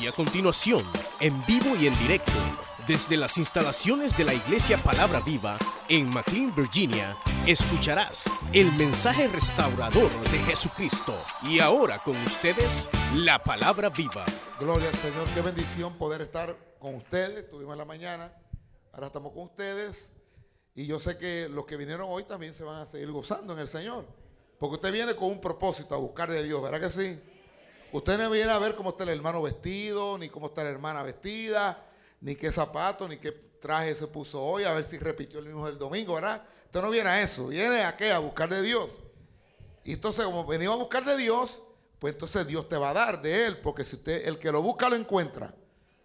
Y a continuación, en vivo y en directo, desde las instalaciones de la Iglesia Palabra Viva en McLean, Virginia, escucharás el mensaje restaurador de Jesucristo. Y ahora con ustedes, la Palabra Viva. Gloria al Señor, qué bendición poder estar con ustedes. Estuvimos en la mañana, ahora estamos con ustedes. Y yo sé que los que vinieron hoy también se van a seguir gozando en el Señor. Porque usted viene con un propósito a buscar de Dios, ¿verdad que sí? Usted no viene a ver cómo está el hermano vestido, ni cómo está la hermana vestida, ni qué zapato, ni qué traje se puso hoy, a ver si repitió el mismo del domingo, ¿verdad? Usted no viene a eso, viene a qué? A buscar de Dios. Y entonces, como venimos a buscar de Dios, pues entonces Dios te va a dar de Él, porque si usted, el que lo busca lo encuentra.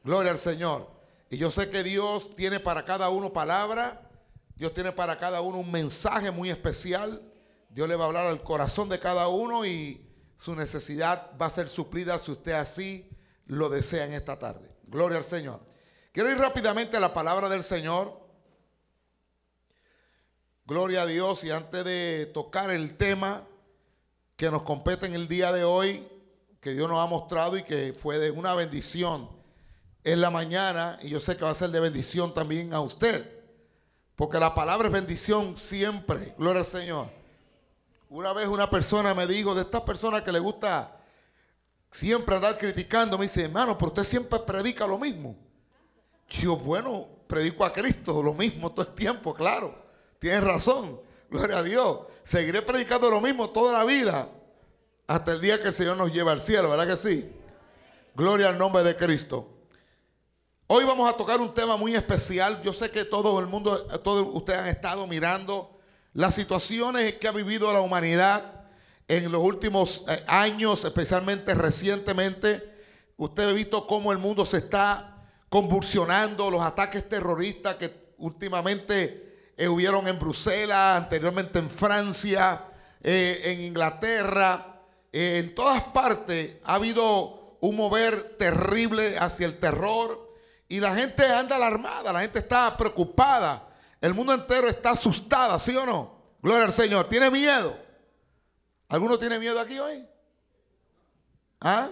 Gloria al Señor. Y yo sé que Dios tiene para cada uno palabra, Dios tiene para cada uno un mensaje muy especial. Dios le va a hablar al corazón de cada uno y su necesidad va a ser suplida si usted así lo desea en esta tarde. Gloria al Señor. Quiero ir rápidamente a la palabra del Señor. Gloria a Dios. Y antes de tocar el tema que nos compete en el día de hoy, que Dios nos ha mostrado y que fue de una bendición en la mañana, y yo sé que va a ser de bendición también a usted, porque la palabra es bendición siempre. Gloria al Señor. Una vez una persona me dijo, de estas personas que le gusta siempre andar criticando, me dice, hermano, pero usted siempre predica lo mismo. Yo, bueno, predico a Cristo lo mismo todo el tiempo, claro. Tienes razón. Gloria a Dios. Seguiré predicando lo mismo toda la vida. Hasta el día que el Señor nos lleve al cielo, ¿verdad que sí? Gloria al nombre de Cristo. Hoy vamos a tocar un tema muy especial. Yo sé que todo el mundo, todos ustedes han estado mirando las situaciones que ha vivido la humanidad en los últimos eh, años, especialmente recientemente. Usted ha visto cómo el mundo se está convulsionando, los ataques terroristas que últimamente eh, hubieron en Bruselas, anteriormente en Francia, eh, en Inglaterra, eh, en todas partes ha habido un mover terrible hacia el terror y la gente anda alarmada, la gente está preocupada, el mundo entero está asustada, ¿sí o no? Gloria al Señor, ¿tiene miedo? ¿Alguno tiene miedo aquí hoy? ¿Ah?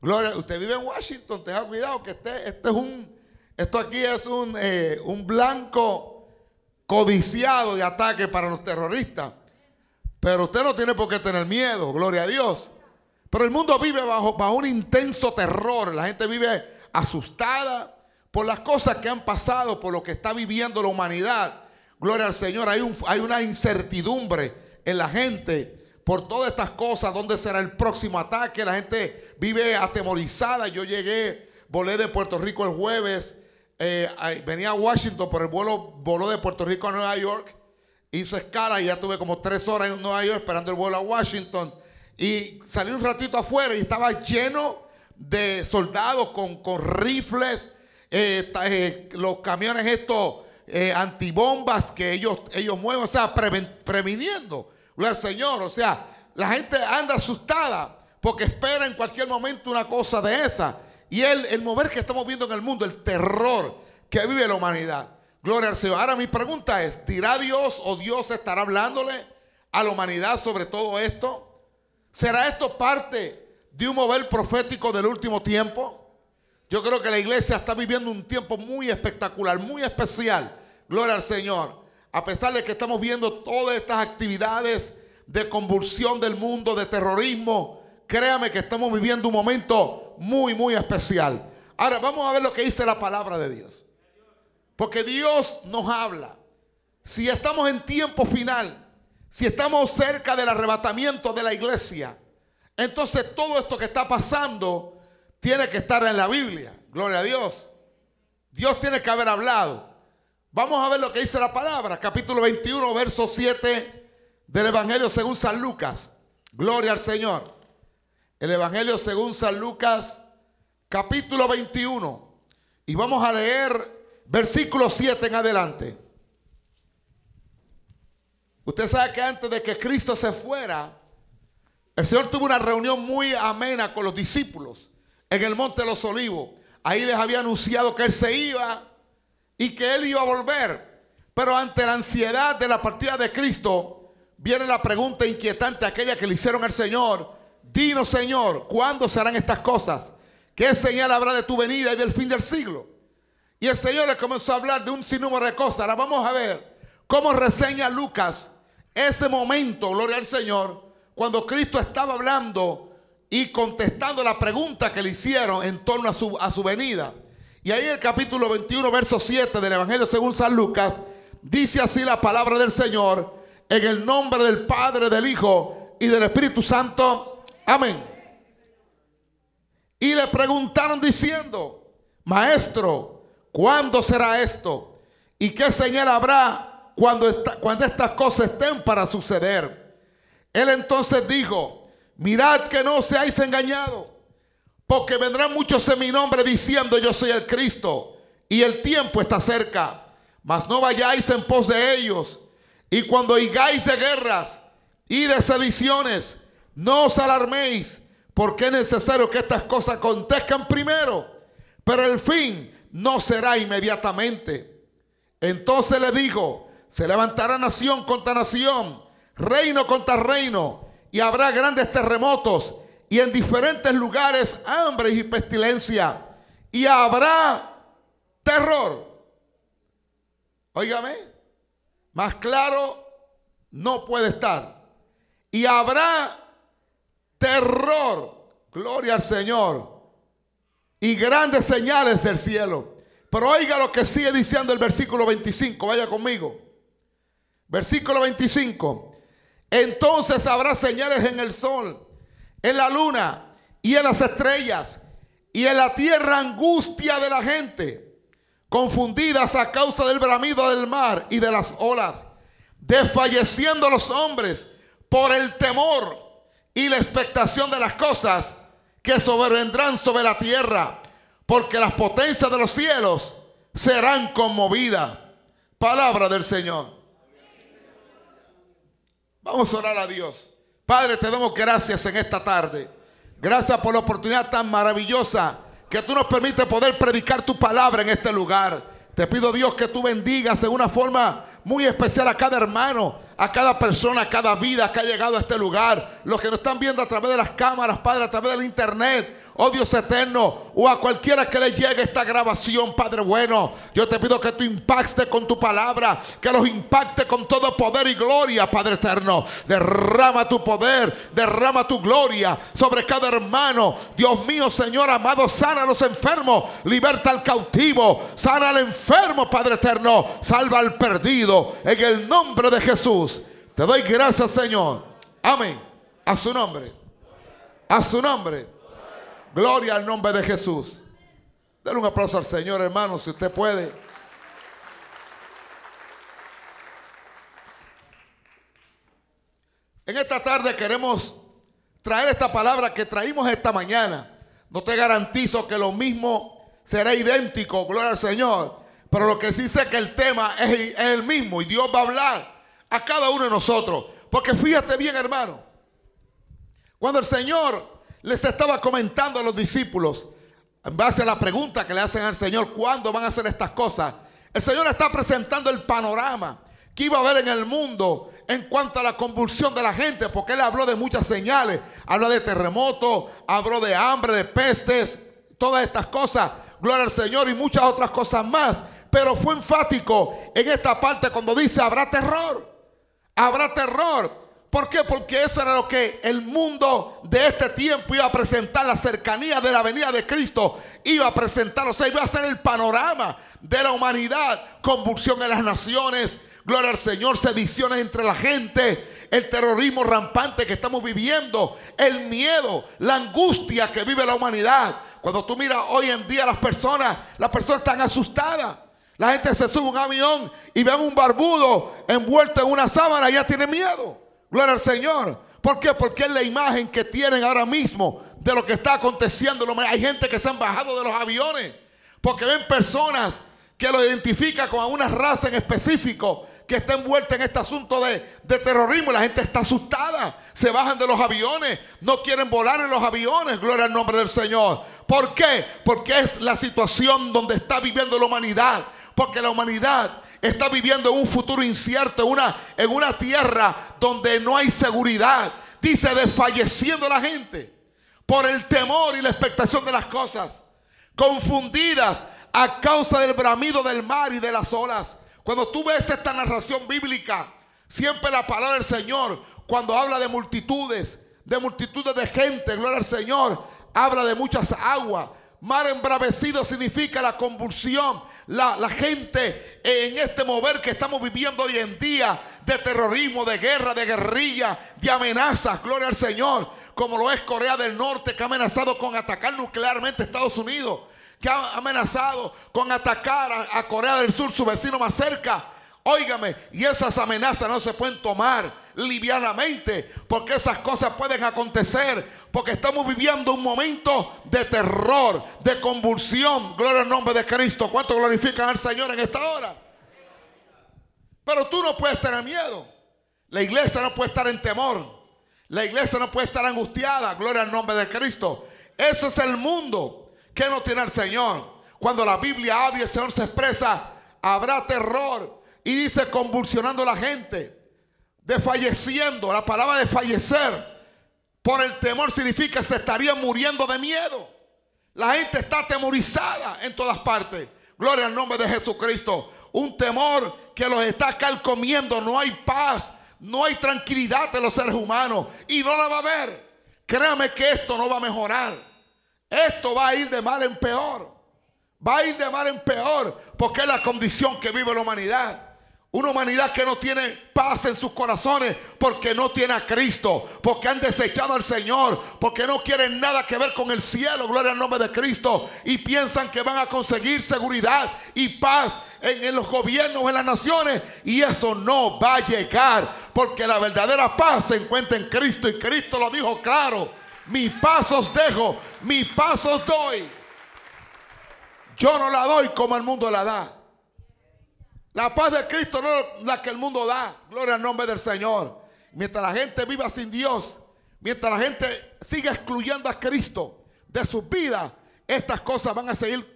Gloria, usted vive en Washington, tenga cuidado que este, este es un, esto aquí es un, eh, un blanco codiciado de ataque para los terroristas. Pero usted no tiene por qué tener miedo, gloria a Dios. Pero el mundo vive bajo, bajo un intenso terror. La gente vive asustada por las cosas que han pasado, por lo que está viviendo la humanidad. Gloria al Señor. Hay, un, hay una incertidumbre en la gente por todas estas cosas, dónde será el próximo ataque. La gente vive atemorizada. Yo llegué, volé de Puerto Rico el jueves, eh, venía a Washington, por el vuelo voló de Puerto Rico a Nueva York. Hizo escala y ya tuve como tres horas en Nueva York esperando el vuelo a Washington. Y salí un ratito afuera y estaba lleno de soldados con rifles, eh, eh, los camiones estos antibombas que ellos, ellos mueven, o sea, previniendo Gloria al Señor. O sea, la gente anda asustada porque espera en cualquier momento una cosa de esa. Y el, el mover que estamos viendo en el mundo, el terror que vive la humanidad. Gloria al Señor. Ahora mi pregunta es, ¿dirá Dios o Dios estará hablándole a la humanidad sobre todo esto? ¿Será esto parte de un mover profético del último tiempo? Yo creo que la iglesia está viviendo un tiempo muy espectacular, muy especial. Gloria al Señor a pesar de que estamos viendo todas estas actividades de convulsión del mundo, de terrorismo, créame que estamos viviendo un momento muy, muy especial. Ahora vamos a ver lo que dice la palabra de Dios. Porque Dios nos habla. Si estamos en tiempo final, si estamos cerca del arrebatamiento de la iglesia, entonces todo esto que está pasando tiene que estar en la Biblia. Gloria a Dios. Dios tiene que haber hablado. Vamos a ver lo que dice la palabra, capítulo 21, verso 7 del Evangelio según San Lucas. Gloria al Señor. El Evangelio según San Lucas, capítulo 21. Y vamos a leer versículo 7 en adelante. Usted sabe que antes de que Cristo se fuera, el Señor tuvo una reunión muy amena con los discípulos en el Monte de los Olivos. Ahí les había anunciado que Él se iba y que él iba a volver. Pero ante la ansiedad de la partida de Cristo, viene la pregunta inquietante, aquella que le hicieron al Señor. Dinos, Señor, ¿cuándo serán estas cosas? ¿qué señal habrá de tu venida y del fin del siglo? Y el Señor le comenzó a hablar de un sinnúmero de cosas. Ahora vamos a ver cómo reseña Lucas ese momento, gloria al Señor, cuando Cristo estaba hablando y contestando la pregunta que le hicieron en torno a su, a su venida. Y ahí en el capítulo 21, verso 7 del Evangelio según San Lucas, dice así la palabra del Señor, en el nombre del Padre, del Hijo y del Espíritu Santo. Amén. Y le preguntaron diciendo, Maestro, ¿cuándo será esto? ¿Y qué señal habrá cuando, cuando estas cosas estén para suceder? Él entonces dijo, mirad que no seáis engañados, porque vendrán muchos en mi nombre diciendo yo soy el Cristo, y el tiempo está cerca. Mas no vayáis en pos de ellos, y cuando oigáis de guerras y de sediciones, no os alarméis porque es necesario que estas cosas acontezcan primero, pero el fin no será inmediatamente. Entonces le dijo, se levantará nación contra nación, reino contra reino, y habrá grandes terremotos, y en diferentes lugares hambre y pestilencia, y habrá terror. Óigame, más claro no puede estar. Y habrá terror, gloria al Señor, y grandes señales del cielo. Pero oiga lo que sigue diciendo el versículo 25, vaya conmigo. Versículo 25. Entonces habrá señales en el sol, en la luna y en las estrellas, y en la tierra angustia de la gente, confundidas a causa del bramido del mar y de las olas, desfalleciendo los hombres por el temor y la expectación de las cosas que sobrevendrán sobre la tierra, porque las potencias de los cielos serán conmovidas. Palabra del Señor. Vamos a orar a Dios. Padre, te damos gracias en esta tarde. Gracias por la oportunidad tan maravillosa que tú nos permites poder predicar tu palabra en este lugar. Te pido Dios que tú bendigas en una forma muy especial a cada hermano a cada persona, a cada vida que ha llegado a este lugar. Los que nos están viendo a través de las cámaras, Padre, a través del internet oh Dios eterno, o a cualquiera que le llegue esta grabación, Padre bueno, yo te pido que tú impactes con tu palabra, que los impacte con todo poder y gloria, Padre eterno. Derrama tu poder, derrama tu gloria sobre cada hermano. Dios mío, Señor amado, sana a los enfermos, liberta al cautivo, sana al enfermo, Padre eterno, salva al perdido, en el nombre de Jesús. Te doy gracias, Señor. Amén. A su nombre. A su nombre. Gloria al nombre de Jesús. Denle un aplauso al Señor, hermano, si usted puede. En esta tarde queremos traer esta palabra que traímos esta mañana. No te garantizo que lo mismo será idéntico, gloria al Señor. Pero lo que sí sé que el tema es el mismo y Dios va a hablar a cada uno de nosotros. Porque fíjate bien, hermano. Cuando el Señor les estaba comentando a los discípulos, en base a la pregunta que le hacen al Señor, ¿cuándo van a hacer estas cosas? El Señor está presentando el panorama que iba a haber en el mundo en cuanto a la convulsión de la gente, porque Él habló de muchas señales, habló de terremotos, habló de hambre, de pestes, todas estas cosas, gloria al Señor y muchas otras cosas más. Pero fue enfático en esta parte cuando dice, habrá terror, habrá terror. ¿Por qué? Porque eso era lo que el mundo de este tiempo iba a presentar, la cercanía de la venida de Cristo iba a presentar, o sea, iba a ser el panorama de la humanidad, convulsión en las naciones, gloria al Señor, sediciones entre la gente, el terrorismo rampante que estamos viviendo, el miedo, la angustia que vive la humanidad. Cuando tú miras hoy en día las personas, las personas están asustadas. La gente se sube a un avión y ven un barbudo envuelto en una sábana y ya tiene miedo. Gloria al Señor. ¿Por qué? Porque es la imagen que tienen ahora mismo de lo que está aconteciendo. Hay gente que se han bajado de los aviones porque ven personas que lo identifican con una raza en específico que está envuelta en este asunto de, de, terrorismo. La gente está asustada. Se bajan de los aviones. No quieren volar en los aviones. Gloria al nombre del Señor. ¿Por qué? Porque es la situación donde está viviendo la humanidad. Porque la humanidad está viviendo en un futuro incierto, en una, en una tierra donde no hay seguridad. Dice, desfalleciendo la gente por el temor y la expectación de las cosas, confundidas a causa del bramido del mar y de las olas. Cuando tú ves esta narración bíblica, siempre la palabra del Señor, cuando habla de multitudes, de multitudes de gente, gloria al Señor, habla de muchas aguas. Mar embravecido significa la convulsión, la, la, gente en este mover que estamos viviendo hoy en día de terrorismo, de guerra, de guerrilla, de amenazas, gloria al Señor, como lo es Corea del Norte que ha amenazado con atacar nuclearmente a Estados Unidos, que ha amenazado con atacar a, a Corea del Sur, su vecino más cerca. Óigame, y esas amenazas no se pueden tomar livianamente, porque esas cosas pueden acontecer, porque estamos viviendo un momento de terror, de convulsión. Gloria al nombre de Cristo. ¿Cuánto glorifican al Señor en esta hora? Pero tú no puedes tener miedo. La iglesia no puede estar en temor. La iglesia no puede estar angustiada. Gloria al nombre de Cristo. Ese es el mundo que no tiene al Señor. Cuando la Biblia habla y el Señor se expresa, habrá terror. Y dice convulsionando a la gente desfalleciendo. La palabra de fallecer por el temor significa se estaría muriendo de miedo. La gente está atemorizada en todas partes. Gloria al nombre de Jesucristo. Un temor que los está calcomiendo. No hay paz, no hay tranquilidad de los seres humanos. Y no la va a haber. Créame que esto no va a mejorar. Esto va a ir de mal en peor. Va a ir de mal en peor porque es la condición que vive la humanidad. Una humanidad que no tiene paz en sus corazones porque no tiene a Cristo, porque han desechado al Señor, porque no quieren nada que ver con el cielo, gloria al nombre de Cristo, y piensan que van a conseguir seguridad y paz en, los gobiernos, en las naciones, y eso no va a llegar, porque la verdadera paz se encuentra en Cristo, y Cristo lo dijo claro, mi paz os dejo, mi paz os doy. Yo no la doy como el mundo la da. La paz de Cristo no es la que el mundo da. Gloria al nombre del Señor. Mientras la gente viva sin Dios, mientras la gente siga excluyendo a Cristo de sus vidas, estas cosas van a seguir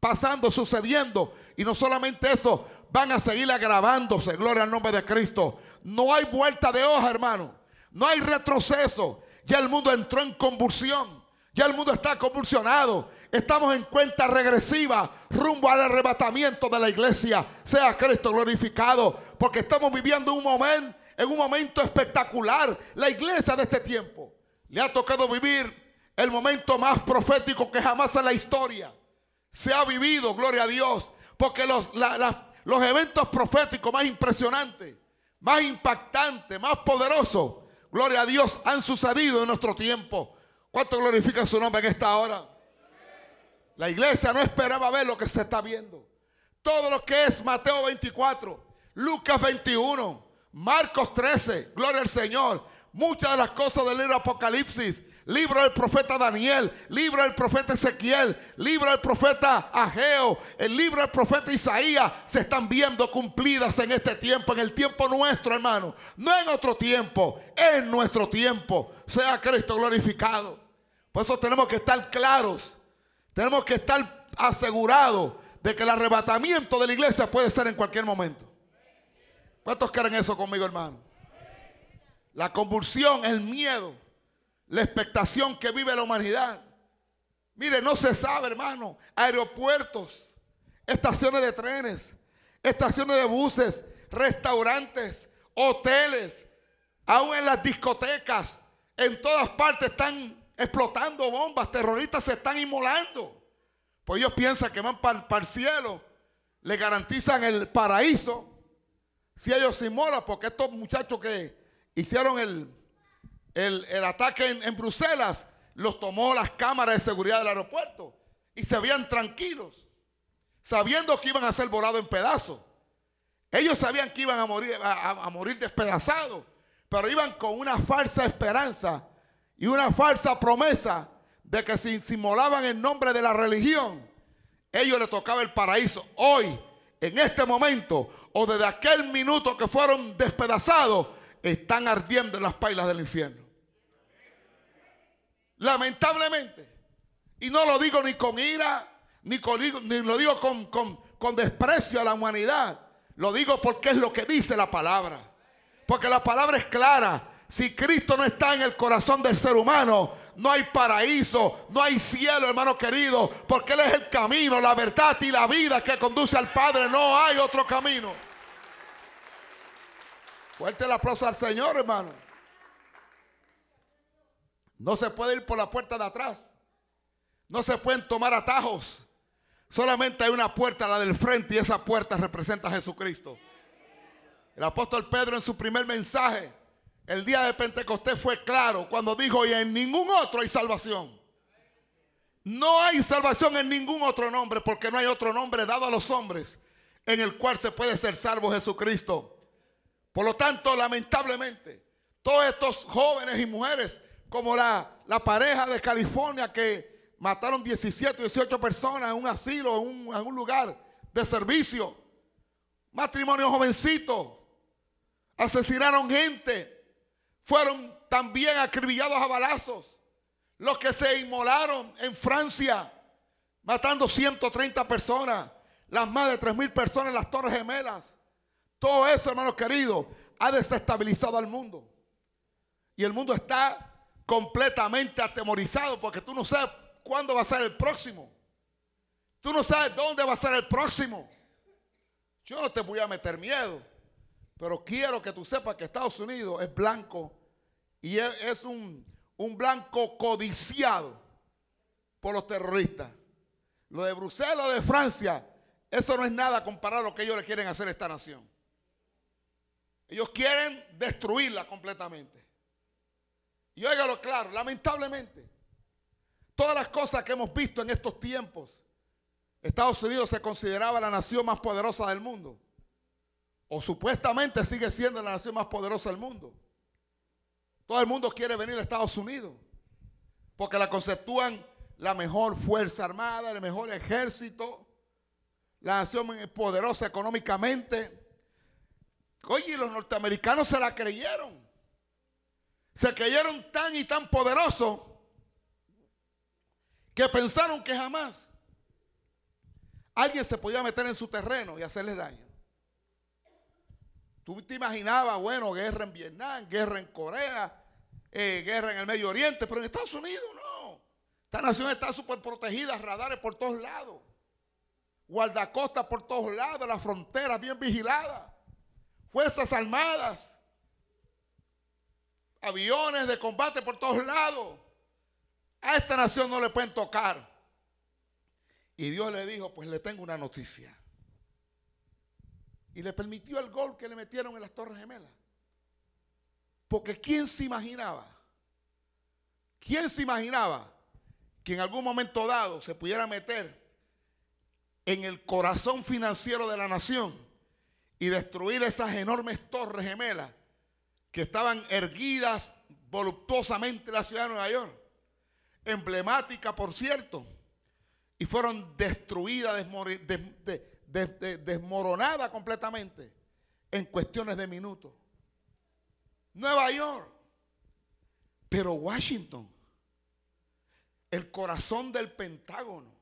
pasando, sucediendo. Y no solamente eso, van a seguir agravándose. Gloria al nombre de Cristo. No hay vuelta de hoja, hermano. No hay retroceso. Ya el mundo entró en convulsión. Ya el mundo está convulsionado. Estamos en cuenta regresiva rumbo al arrebatamiento de la iglesia. Sea Cristo glorificado. Porque estamos viviendo un momento, en un momento espectacular. La iglesia de este tiempo le ha tocado vivir el momento más profético que jamás en la historia se ha vivido. Gloria a Dios. Porque los, la, los eventos proféticos más impresionantes, más impactantes, más poderosos, gloria a Dios, han sucedido en nuestro tiempo. ¿Cuánto glorifica su nombre en esta hora? La iglesia no esperaba ver lo que se está viendo. Todo lo que es Mateo 24, Lucas 21, Marcos 13, gloria al Señor. Muchas de las cosas del libro Apocalipsis, libro del profeta Daniel, libro del profeta Ezequiel, libro del profeta Ageo, el libro del profeta Isaías, se están viendo cumplidas en este tiempo, en el tiempo nuestro, hermano. No en otro tiempo, en nuestro tiempo. Sea Cristo glorificado. Por eso tenemos que estar claros tenemos que estar asegurados de que el arrebatamiento de la iglesia puede ser en cualquier momento. ¿Cuántos creen eso conmigo, hermano? La convulsión, el miedo, la expectación que vive la humanidad. Mire, no se sabe, hermano. Aeropuertos, estaciones de trenes, estaciones de buses, restaurantes, hoteles, aún en las discotecas, en todas partes están explotando bombas, terroristas se están inmolando. Pues ellos piensan que van para el cielo, le garantizan el paraíso. Si ellos se inmolan, porque estos muchachos que hicieron el, el, ataque en, en, Bruselas, los tomó las cámaras de seguridad del aeropuerto y se veían tranquilos, sabiendo que iban a ser volados en pedazos. Ellos sabían que iban a morir, a, a morir despedazados, pero iban con una falsa esperanza y una falsa promesa de que si inmolaban en nombre de la religión, ellos les tocaba el paraíso. Hoy, en este momento, o desde aquel minuto que fueron despedazados, están ardiendo en las pailas del infierno. Lamentablemente. Y no lo digo ni con ira, ni, con, ni lo digo con, con, con desprecio a la humanidad. Lo digo porque es lo que dice la palabra. Porque la palabra es clara. Si Cristo no está en el corazón del ser humano, no hay paraíso, no hay cielo, hermano querido, porque Él es el camino, la verdad y la vida que conduce al Padre. No hay otro camino. Fuerte el aplauso al Señor, hermano. No se puede ir por la puerta de atrás. No se pueden tomar atajos. Solamente hay una puerta, la del frente, y esa puerta representa a Jesucristo. El apóstol Pedro en su primer mensaje, el día de Pentecostés, fue claro cuando dijo, y en ningún otro hay salvación. No hay salvación en ningún otro nombre, porque no hay otro nombre dado a los hombres en el cual se puede ser salvo Jesucristo. Por lo tanto, lamentablemente, todos estos jóvenes y mujeres, como la, la pareja de California que mataron 17 o 18 personas en un asilo, en un, en un lugar de servicio, matrimonio jovencito, asesinaron gente, fueron también acribillados a balazos. Los que se inmolaron en Francia, matando 130 personas, las más de 3 mil personas en las Torres Gemelas. Todo eso, hermanos queridos, ha desestabilizado al mundo. Y el mundo está completamente atemorizado porque tú no sabes cuándo va a ser el próximo. Tú no sabes dónde va a ser el próximo. Yo no te voy a meter miedo. Pero quiero que tú sepas que Estados Unidos es blanco y es, un, un blanco codiciado por los terroristas. Lo de Bruselas o de Francia, eso no es nada comparado a lo que ellos le quieren hacer a esta nación. Ellos quieren destruirla completamente. Y óigalo claro, lamentablemente, todas las cosas que hemos visto en estos tiempos, Estados Unidos se consideraba la nación más poderosa del mundo o supuestamente sigue siendo la nación más poderosa del mundo. Todo el mundo quiere venir a Estados Unidos porque la conceptúan la mejor fuerza armada, el mejor ejército, la nación poderosa económicamente. Oye, los norteamericanos se la creyeron. Se creyeron tan y tan poderosos que pensaron que jamás alguien se podía meter en su terreno y hacerles daño. Tú te imaginabas, bueno, guerra en Vietnam, guerra en Corea, eh, guerra en el Medio Oriente, pero en Estados Unidos no. Esta nación está súper protegida, radares por todos lados, guardacostas por todos lados, las fronteras bien vigiladas, fuerzas armadas, aviones de combate por todos lados. A esta nación no le pueden tocar. Y Dios le dijo, pues le tengo una noticia y le permitió el gol que le metieron en las Torres Gemelas. Porque ¿quién se imaginaba? ¿Quién se imaginaba que en algún momento dado se pudiera meter en el corazón financiero de la nación y destruir esas enormes torres gemelas que estaban erguidas voluptuosamente en la ciudad de Nueva York? Emblemática, por cierto, y fueron destruidas, de, desmoronada completamente en cuestiones de minutos. Nueva York, pero Washington, el corazón del Pentágono,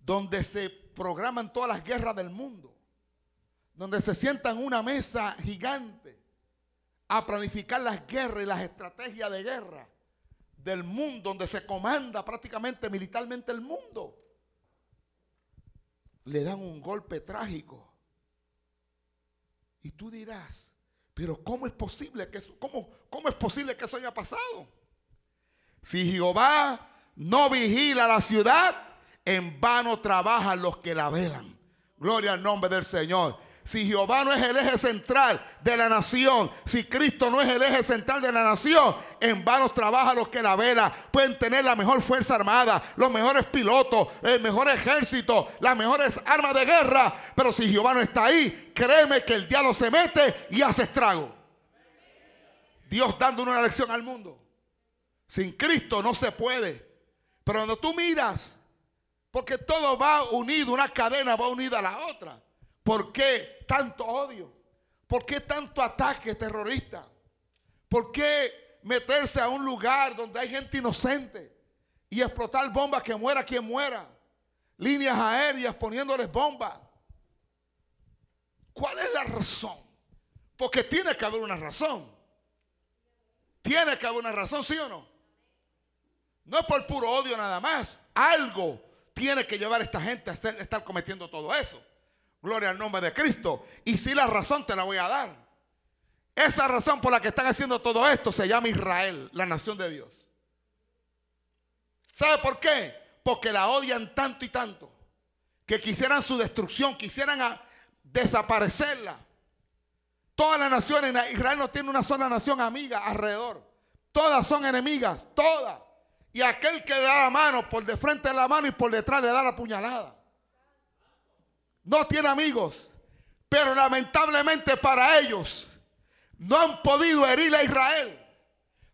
donde se programan todas las guerras del mundo, donde se sientan una mesa gigante a planificar las guerras y las estrategias de guerra del mundo, donde se comanda prácticamente militarmente el mundo le dan un golpe trágico. Y tú dirás, pero ¿cómo es posible que eso, cómo, cómo es posible que eso haya pasado? Si Jehová no vigila la ciudad, en vano trabajan los que la velan. Gloria al nombre del Señor si Jehová no es el eje central de la nación, si Cristo no es el eje central de la nación, en vano trabaja los que la vela. Pueden tener la mejor fuerza armada, los mejores pilotos, el mejor ejército, las mejores armas de guerra. Pero si Jehová no está ahí, créeme que el diablo se mete y hace estrago. Dios dando una lección al mundo. Sin Cristo no se puede. Pero cuando tú miras, porque todo va unido, una cadena va unida a la otra. ¿Por qué tanto odio? ¿Por qué tanto ataque terrorista? ¿Por qué meterse a un lugar donde hay gente inocente y explotar bombas que muera quien muera? Líneas aéreas poniéndoles bombas. ¿Cuál es la razón? Porque tiene que haber una razón. Tiene que haber una razón, ¿sí o no? No es por puro odio nada más. Algo tiene que llevar a esta gente a estar cometiendo todo eso. Gloria al nombre de Cristo. Y si la razón te la voy a dar. Esa razón por la que están haciendo todo esto se llama Israel, la nación de Dios. ¿Sabe por qué? Porque la odian tanto y tanto que quisieran su destrucción, quisieran desaparecerla. Todas las naciones, Israel no tiene una sola nación amiga alrededor. Todas son enemigas, todas. Y aquel que da la mano, por de frente de la mano y por detrás le da la puñalada. No tiene amigos. Pero lamentablemente para ellos no han podido herir a Israel.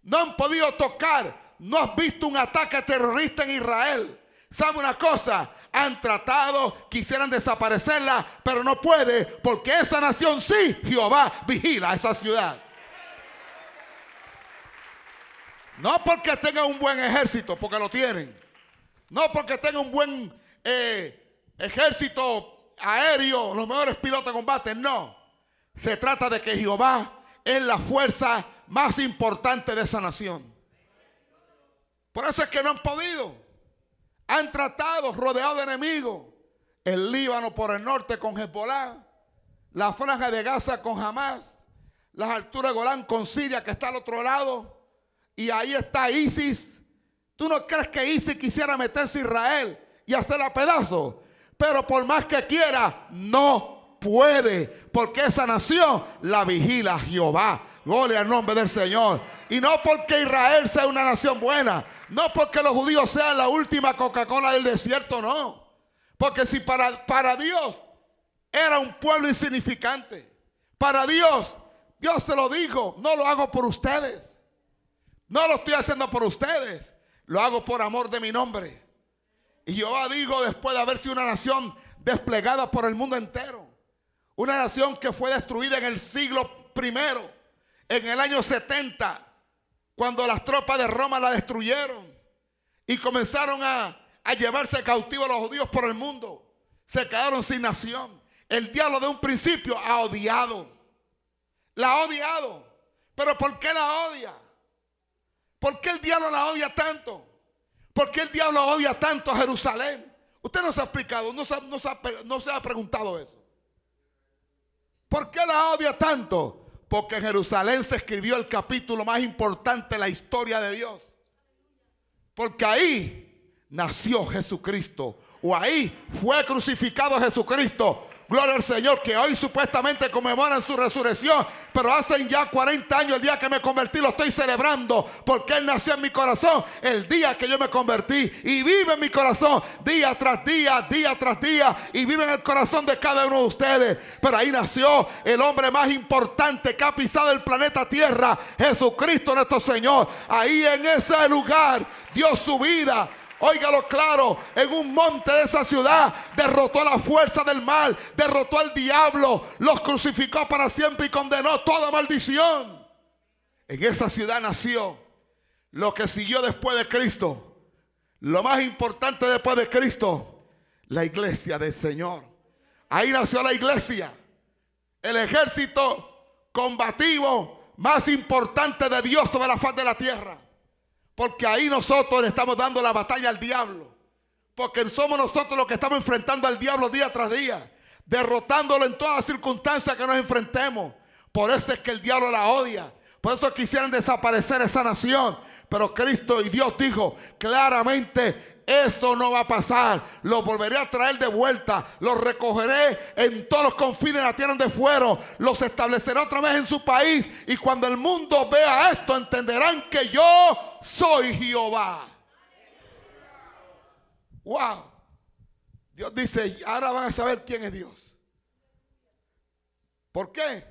No han podido tocar. No has visto un ataque terrorista en Israel. ¿Sabe una cosa? Han tratado, quisieran desaparecerla, pero no puede, porque esa nación sí, Jehová vigila esa ciudad. No porque tenga un buen ejército, porque lo tienen. No porque tenga un buen eh, ejército aéreo, los mejores pilotos de combate. No. Se trata de que Jehová es la fuerza más importante de esa nación. Por eso es que no han podido. Han tratado rodeado de enemigos. El Líbano por el norte con Hezbollah. La franja de Gaza con Hamas. Las alturas de Golán con Siria que está al otro lado. Y ahí está ISIS. ¿Tú no crees que ISIS quisiera meterse a Israel y hacerla pedazo? Pero por más que quiera, no puede, porque esa nación la vigila Jehová. Gloria al nombre del Señor. Y no porque Israel sea una nación buena, no porque los judíos sean la última Coca-Cola del desierto, no. Porque si para, para Dios era un pueblo insignificante, para Dios, Dios se lo dijo, no lo hago por ustedes. No lo estoy haciendo por ustedes, lo hago por amor de mi nombre. Y Jehová digo después de haber sido una nación desplegada por el mundo entero. Una nación que fue destruida en el siglo primero, en el año 70, cuando las tropas de Roma la destruyeron y comenzaron a, a llevarse cautivo a los judíos por el mundo. Se quedaron sin nación. El diablo de un principio ha odiado. La ha odiado. Pero ¿por qué la odia? ¿Por qué el diablo la odia tanto? ¿Por qué el diablo odia tanto a Jerusalén? Usted no se ha explicado, no no se ha preguntado eso. ¿Por qué la odia tanto? Porque en Jerusalén se escribió el capítulo más importante de la historia de Dios. Porque ahí nació Jesucristo. O ahí fue crucificado Jesucristo. Gloria al Señor, que hoy supuestamente conmemoran su resurrección, pero hacen ya 40 años el día que me convertí, lo estoy celebrando, porque Él nació en mi corazón el día que yo me convertí y vive en mi corazón día tras día, día tras día, y vive en el corazón de cada uno de ustedes. Pero ahí nació el hombre más importante que ha pisado el planeta Tierra, Jesucristo nuestro Señor. Ahí en ese lugar dio su vida Óigalo claro, en un monte de esa ciudad derrotó la fuerza del mal, derrotó al diablo, los crucificó para siempre y condenó toda maldición. En esa ciudad nació lo que siguió después de Cristo. Lo más importante después de Cristo, la iglesia del Señor. Ahí nació la iglesia, el ejército combativo más importante de Dios sobre la faz de la tierra. Porque ahí nosotros le estamos dando la batalla al diablo. Porque somos nosotros los que estamos enfrentando al diablo día tras día. Derrotándolo en todas las circunstancias que nos enfrentemos. Por eso es que el diablo la odia. Por eso quisieran desaparecer esa nación. Pero Cristo y Dios dijo claramente, eso no va a pasar. Los volveré a traer de vuelta. Los recogeré en todos los confines de la tierra donde fueron. Los estableceré otra vez en su país. Y cuando el mundo vea esto, entenderán que yo soy Jehová. Wow. Dios dice, ahora van a saber quién es Dios. ¿Por qué?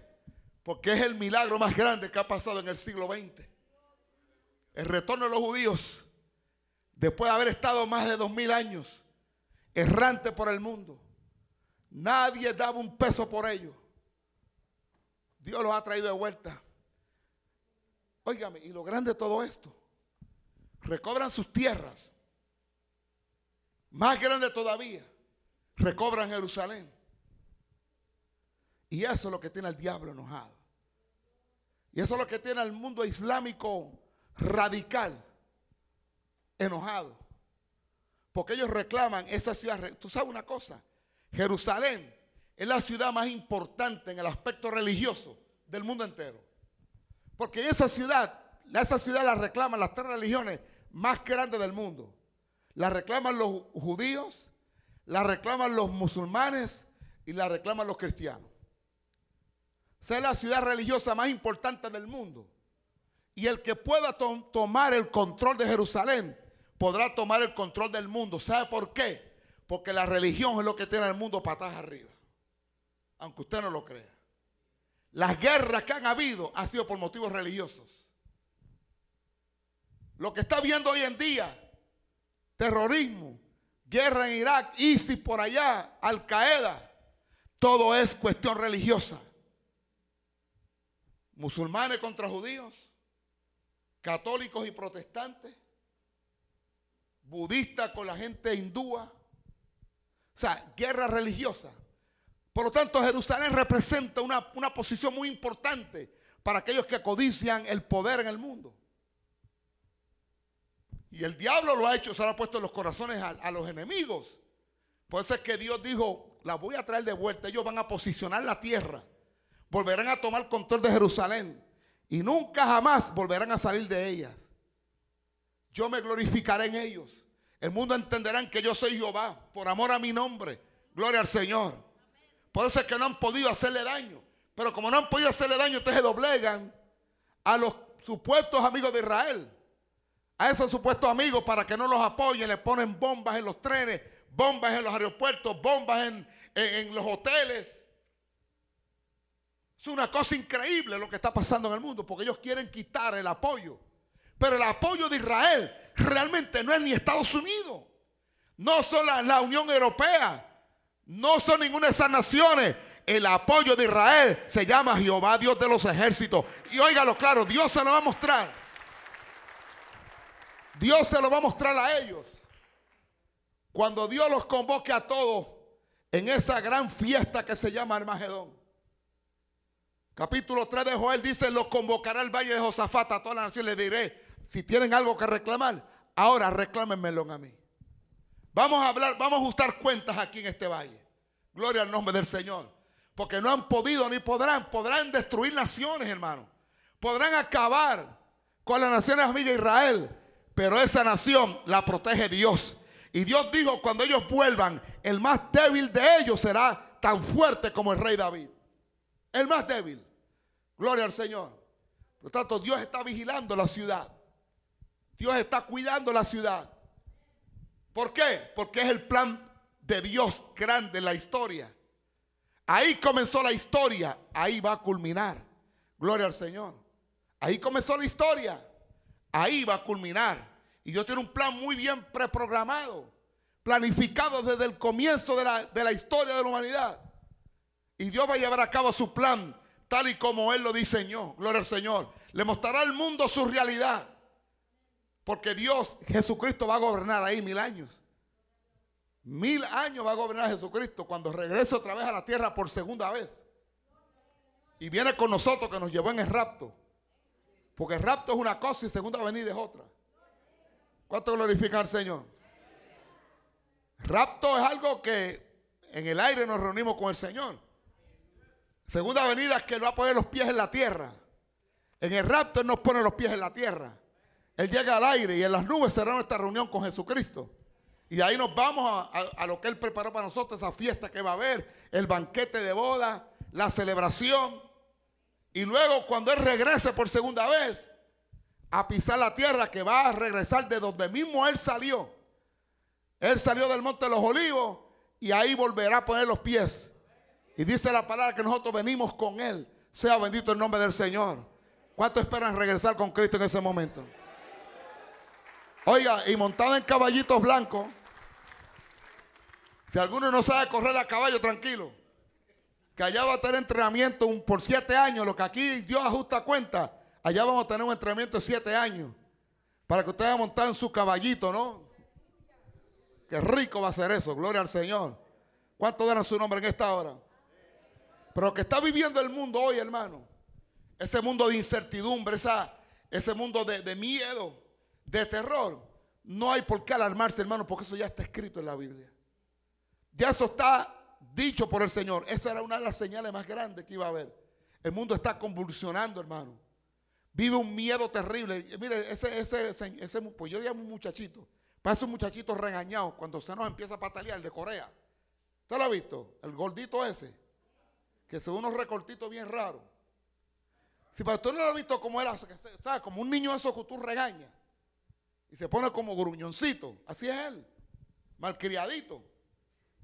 Porque es el milagro más grande que ha pasado en el siglo XX. El retorno de los judíos después de haber estado más de dos mil años errante por el mundo, nadie daba un peso por ellos. Dios los ha traído de vuelta. Óigame, y lo grande de todo esto, recobran sus tierras. Más grande todavía, recobran Jerusalén. Y eso es lo que tiene el diablo enojado. Y eso es lo que tiene el mundo islámico radical enojados. Porque ellos reclaman esa ciudad. Tú sabes una cosa, Jerusalén es la ciudad más importante en el aspecto religioso del mundo entero. Porque esa ciudad, esa ciudad la reclaman las tres religiones más grandes del mundo. La reclaman los judíos, la reclaman los musulmanes y la reclaman los cristianos. Esa es la ciudad religiosa más importante del mundo. Y el que pueda tomar el control de Jerusalén podrá tomar el control del mundo. ¿Sabe por qué? Porque la religión es lo que tiene el mundo patas arriba. Aunque usted no lo crea. Las guerras que han habido han sido por motivos religiosos. Lo que está viendo hoy en día, terrorismo, guerra en Irak, ISIS por allá, Al Qaeda, todo es cuestión religiosa. Musulmanes contra judíos, católicos y protestantes, budistas con la gente hindúa. O sea, guerra religiosa. Por lo tanto, Jerusalén representa una, posición muy importante para aquellos que codician el poder en el mundo. Y el diablo lo ha hecho, se lo ha puesto en los corazones a, a los enemigos. Por eso es que Dios dijo, la voy a traer de vuelta. Ellos van a posicionar la tierra. Volverán a tomar control de Jerusalén. Y nunca jamás volverán a salir de ellas. Yo me glorificaré en ellos. El mundo entenderán que yo soy Jehová por amor a mi nombre. Gloria al Señor. Por eso es que no han podido hacerle daño. Pero como no han podido hacerle daño, entonces doblegan a los supuestos amigos de Israel. A esos supuestos amigos para que no los apoyen, le ponen bombas en los trenes, bombas en los aeropuertos, bombas en, en los hoteles. Es una cosa increíble lo que está pasando en el mundo, porque ellos quieren quitar el apoyo pero el apoyo de Israel realmente no es ni Estados Unidos, no son la, Unión Europea, no son ninguna de esas naciones. El apoyo de Israel se llama Jehová, Dios de los ejércitos. Y óigalo claro, Dios se lo va a mostrar. Dios se lo va a mostrar a ellos. Cuando Dios los convoque a todos en esa gran fiesta que se llama Armagedón. Capítulo 3 de Joel dice, los convocará el valle de Josafat a toda la nación. Le diré, si tienen algo que reclamar, ahora reclámenmelo a mí. Vamos a hablar, vamos a ajustar cuentas aquí en este valle. Gloria al nombre del Señor. Porque no han podido ni podrán, podrán destruir naciones, hermano. Podrán acabar con las naciones amigas de Israel. Pero esa nación la protege Dios. Y Dios dijo, cuando ellos vuelvan, el más débil de ellos será tan fuerte como el rey David. El más débil. Gloria al Señor. Por lo tanto, Dios está vigilando la ciudad. Dios está cuidando la ciudad. ¿Por qué? Porque es el plan de Dios grande en la historia. Ahí comenzó la historia, ahí va a culminar. Gloria al Señor. Ahí comenzó la historia, ahí va a culminar. Y Dios tiene un plan muy bien preprogramado, planificado desde el comienzo de la, de la historia de la humanidad. Y Dios va a llevar a cabo su plan tal y como Él lo diseñó. Gloria al Señor. Le mostrará al mundo su realidad. Porque Dios, Jesucristo va a gobernar ahí mil años. Mil años va a gobernar Jesucristo cuando regrese otra vez a la tierra por segunda vez. Y viene con nosotros que nos llevó en el rapto. Porque el rapto es una cosa y segunda venida es otra. ¿Cuánto glorifica al Señor? Rapto es algo que en el aire nos reunimos con el Señor. Segunda venida es que Él va a poner los pies en la tierra. En el rapto Él nos pone los pies en la tierra. Él llega al aire y en las nubes será nuestra reunión con Jesucristo. Y ahí nos vamos a, lo que Él preparó para nosotros, esa fiesta que va a haber, el banquete de boda, la celebración. Y luego cuando Él regrese por segunda vez a pisar la tierra, que va a regresar de donde mismo Él salió. Él salió del monte de los olivos y ahí volverá a poner los pies. Y dice la palabra que nosotros venimos con Él. Sea bendito el nombre del Señor. ¿Cuánto esperan regresar con Cristo en ese momento? Oiga, y montado en caballitos blancos. Si alguno no sabe correr a caballo, tranquilo. Que allá va a tener entrenamiento por siete años. Lo que aquí Dios ajusta cuenta. Allá vamos a tener un entrenamiento de siete años. Para que usted vaya su caballito, ¿no? Qué rico va a ser eso. Gloria al Señor. ¿Cuánto dan su nombre en esta hora? Pero que está viviendo el mundo hoy, hermano. Ese mundo de incertidumbre, esa, ese mundo de miedo de terror no hay por qué alarmarse, hermano, porque eso ya está escrito en la Biblia. Ya eso está dicho por el Señor. Esa era una de las señales más grandes que iba a haber. El mundo está convulsionando, hermano. Vive un miedo terrible. Mire, ese, ese, ese, pues yo llamo un muchachito. Parece un muchachito regañado cuando se nos empieza a patalear de Corea. ¿Usted lo ha visto? El gordito ese. Que se unos recortitos bien raros. Si para usted no lo ha visto como era, ¿sabe? como un niño eso que tú regañas. Y se pone como gruñoncito. Así es él. Malcriadito.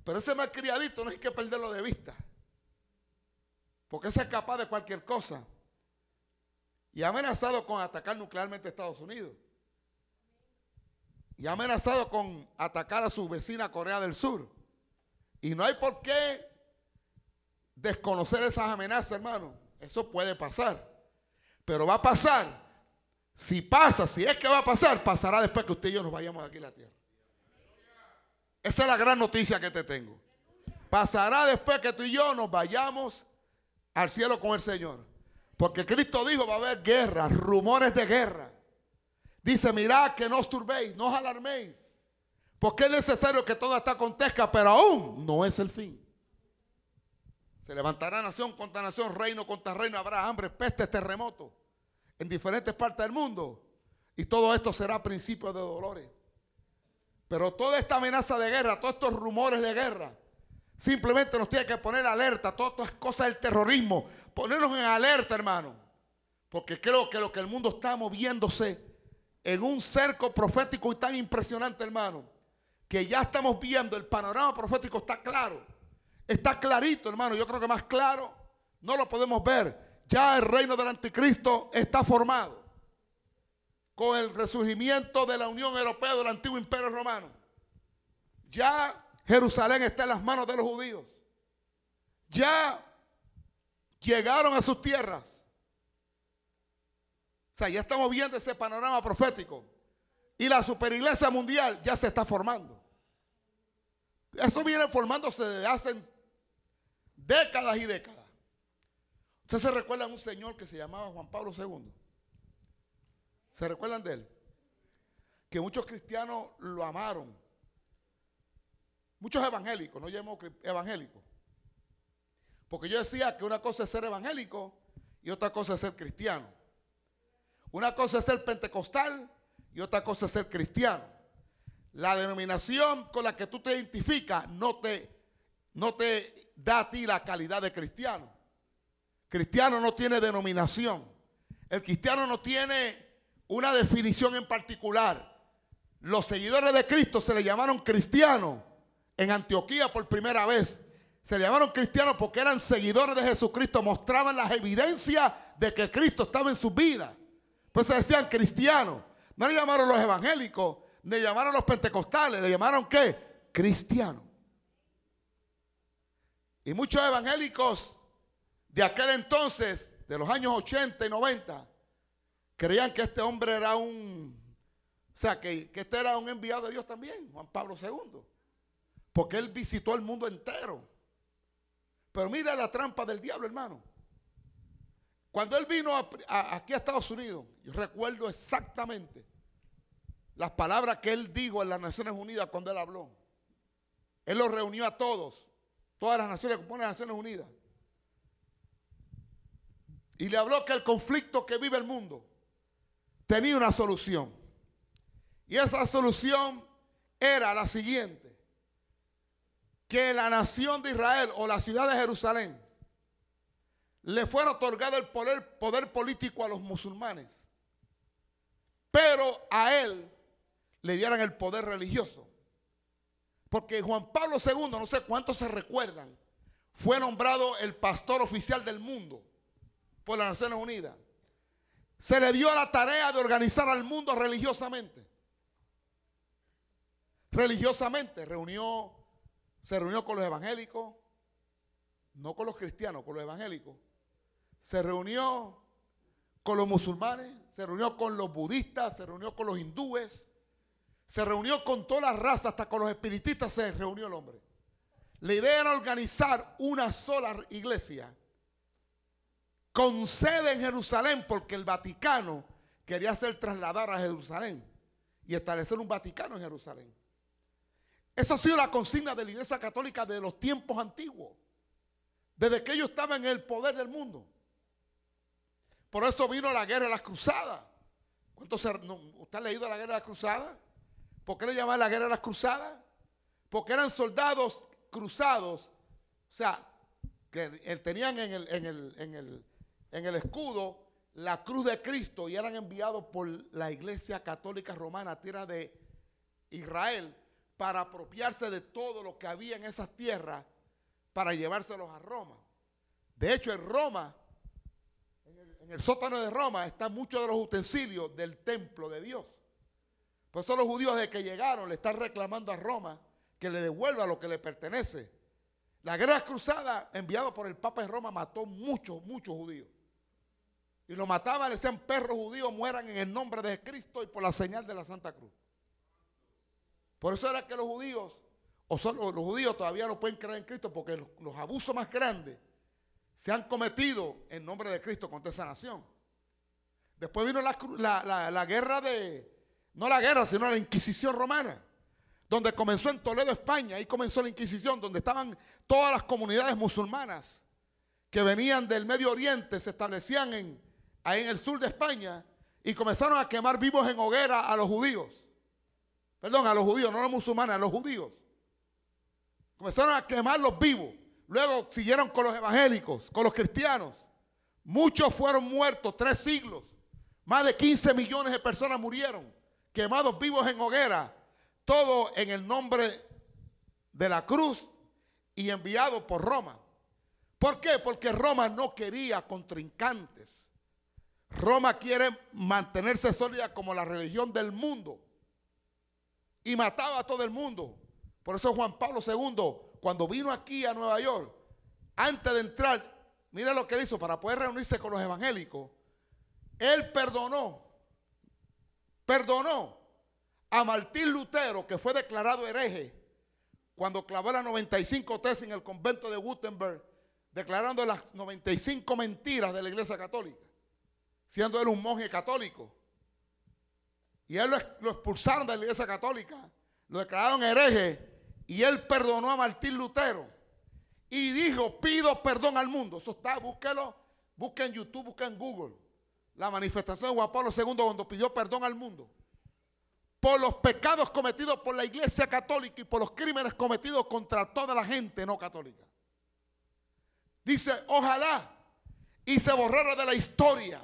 Pero ese malcriadito no hay que perderlo de vista. Porque ese es capaz de cualquier cosa. Y ha amenazado con atacar nuclearmente a Estados Unidos. Y ha amenazado con atacar a su vecina Corea del Sur. Y no hay por qué desconocer esas amenazas, hermano. Eso puede pasar. Pero va a pasar. Si pasa, si es que va a pasar, pasará después que usted y yo nos vayamos de aquí a la tierra. Esa es la gran noticia que te tengo. Pasará después que tú y yo nos vayamos al cielo con el Señor. Porque Cristo dijo va a haber guerra, rumores de guerra. Dice, mirad que no os turbéis, no os alarméis. Porque es necesario que todo esto acontezca, pero aún no es el fin. Se levantará nación contra nación, reino contra reino, habrá hambre, peste, terremoto en diferentes partes del mundo. Y todo esto será principio de dolores. Pero toda esta amenaza de guerra, todos estos rumores de guerra, simplemente nos tiene que poner alerta. Todas estas cosas del terrorismo, ponernos en alerta, hermano. Porque creo que lo que el mundo está moviéndose en un cerco profético y tan impresionante, hermano, que ya estamos viendo, el panorama profético está claro. Está clarito, hermano. Yo creo que más claro no lo podemos ver. Ya el reino del anticristo está formado con el resurgimiento de la Unión Europea del antiguo imperio romano. Ya Jerusalén está en las manos de los judíos. Ya llegaron a sus tierras. O sea, ya estamos viendo ese panorama profético. Y la superiglesia mundial ya se está formando. Eso viene formándose desde hace décadas y décadas. ¿Usted se recuerda de un señor que se llamaba Juan Pablo II? ¿Se recuerdan de él? Que muchos cristianos lo amaron. Muchos evangélicos, no llamamos evangélicos. Porque yo decía que una cosa es ser evangélico y otra cosa es ser cristiano. Una cosa es ser pentecostal y otra cosa es ser cristiano. La denominación con la que tú te identificas no te, no te da a ti la calidad de cristiano. Cristiano no tiene denominación. El cristiano no tiene una definición en particular. Los seguidores de Cristo se le llamaron cristianos en Antioquía por primera vez. Se le llamaron cristianos porque eran seguidores de Jesucristo, mostraban las evidencias de que Cristo estaba en su vida. Pues se decían cristianos. No le llamaron los evangélicos, le llamaron los pentecostales, le llamaron qué? Cristianos. Y muchos evangélicos de aquel entonces, de los años 80 y 90, creían que este hombre era un, o sea, que, este era un enviado de Dios también, Juan Pablo II. Porque él visitó el mundo entero. Pero mira la trampa del diablo, hermano. Cuando él vino aquí a Estados Unidos, yo recuerdo exactamente las palabras que él dijo en las Naciones Unidas cuando él habló. Él los reunió a todos, todas las naciones que componen las Naciones Unidas. Y le habló que el conflicto que vive el mundo tenía una solución. Y esa solución era la siguiente. Que la nación de Israel o la ciudad de Jerusalén le fuera otorgado el poder, político a los musulmanes. Pero a él le dieran el poder religioso. Porque Juan Pablo II, no sé cuántos se recuerdan, fue nombrado el pastor oficial del mundo por las Naciones Unidas se le dio la tarea de organizar al mundo religiosamente. Religiosamente se reunió con los evangélicos, no con los cristianos, con los evangélicos. Se reunió con los musulmanes, se reunió con los budistas, se reunió con los hindúes, se reunió con todas las razas, hasta con los espiritistas se reunió el hombre. La idea era organizar una sola iglesia con sede en Jerusalén porque el Vaticano quería ser trasladado a Jerusalén. y establecer un Vaticano en Jerusalén. Esa ha sido la consigna de la Iglesia Católica de los tiempos antiguos, desde que ellos estaban en el poder del mundo. Por eso vino la guerra de las cruzadas. ¿Usted ha leído la guerra de las cruzadas? ¿Por qué le llamaban la guerra de las cruzadas? Porque eran soldados cruzados, o sea, que tenían en el, en el, en el, en el escudo la cruz de Cristo y eran enviados por la iglesia católica romana tierra de Israel para apropiarse de todo lo que había en esas tierras para llevárselos a Roma. De hecho, en Roma, en el, sótano de Roma, están muchos de los utensilios del templo de Dios. Por eso los judíos de que llegaron le están reclamando a Roma que le devuelva lo que le pertenece. La guerra cruzada enviada por el Papa de Roma mató muchos, muchos judíos. Y lo mataban, decían perros judíos, mueran en el nombre de Cristo y por la señal de la Santa Cruz. Por eso era que los judíos, o solo los judíos todavía no pueden creer en Cristo porque los, abusos más grandes se han cometido en nombre de Cristo contra esa nación. Después vino la, la guerra de, no la guerra, sino la Inquisición romana, donde comenzó en Toledo, España, ahí comenzó la Inquisición, donde estaban todas las comunidades musulmanas que venían del Medio Oriente, se establecían en, ahí en el sur de España, y comenzaron a quemar vivos en hoguera a los judíos. Perdón, a los judíos, no a los musulmanes, a los judíos. Comenzaron a quemarlos vivos. Luego siguieron con los evangélicos, con los cristianos. Muchos fueron muertos, tres siglos. Más de 15 millones de personas murieron, quemados vivos en hoguera. Todo en el nombre de la cruz y enviado por Roma. ¿Por qué? Porque Roma no quería contrincantes. Roma quiere mantenerse sólida como la religión del mundo. Y mataba a todo el mundo. Por eso Juan Pablo II, cuando vino aquí a Nueva York, antes de entrar, mira lo que hizo para poder reunirse con los evangélicos. Él perdonó, perdonó a Martín Lutero, que fue declarado hereje, cuando clavó las 95 tesis en el convento de Gutenberg, declarando las 95 mentiras de la iglesia católica siendo él un monje católico. Y él lo, expulsaron de la iglesia católica, lo declararon hereje y él perdonó a Martín Lutero. Y dijo, pido perdón al mundo. Eso está, búsquelo, busque en YouTube, busque en Google. La manifestación de Juan Pablo II cuando pidió perdón al mundo. Por los pecados cometidos por la iglesia católica y por los crímenes cometidos contra toda la gente no católica. Dice, ojalá y se borrara de la historia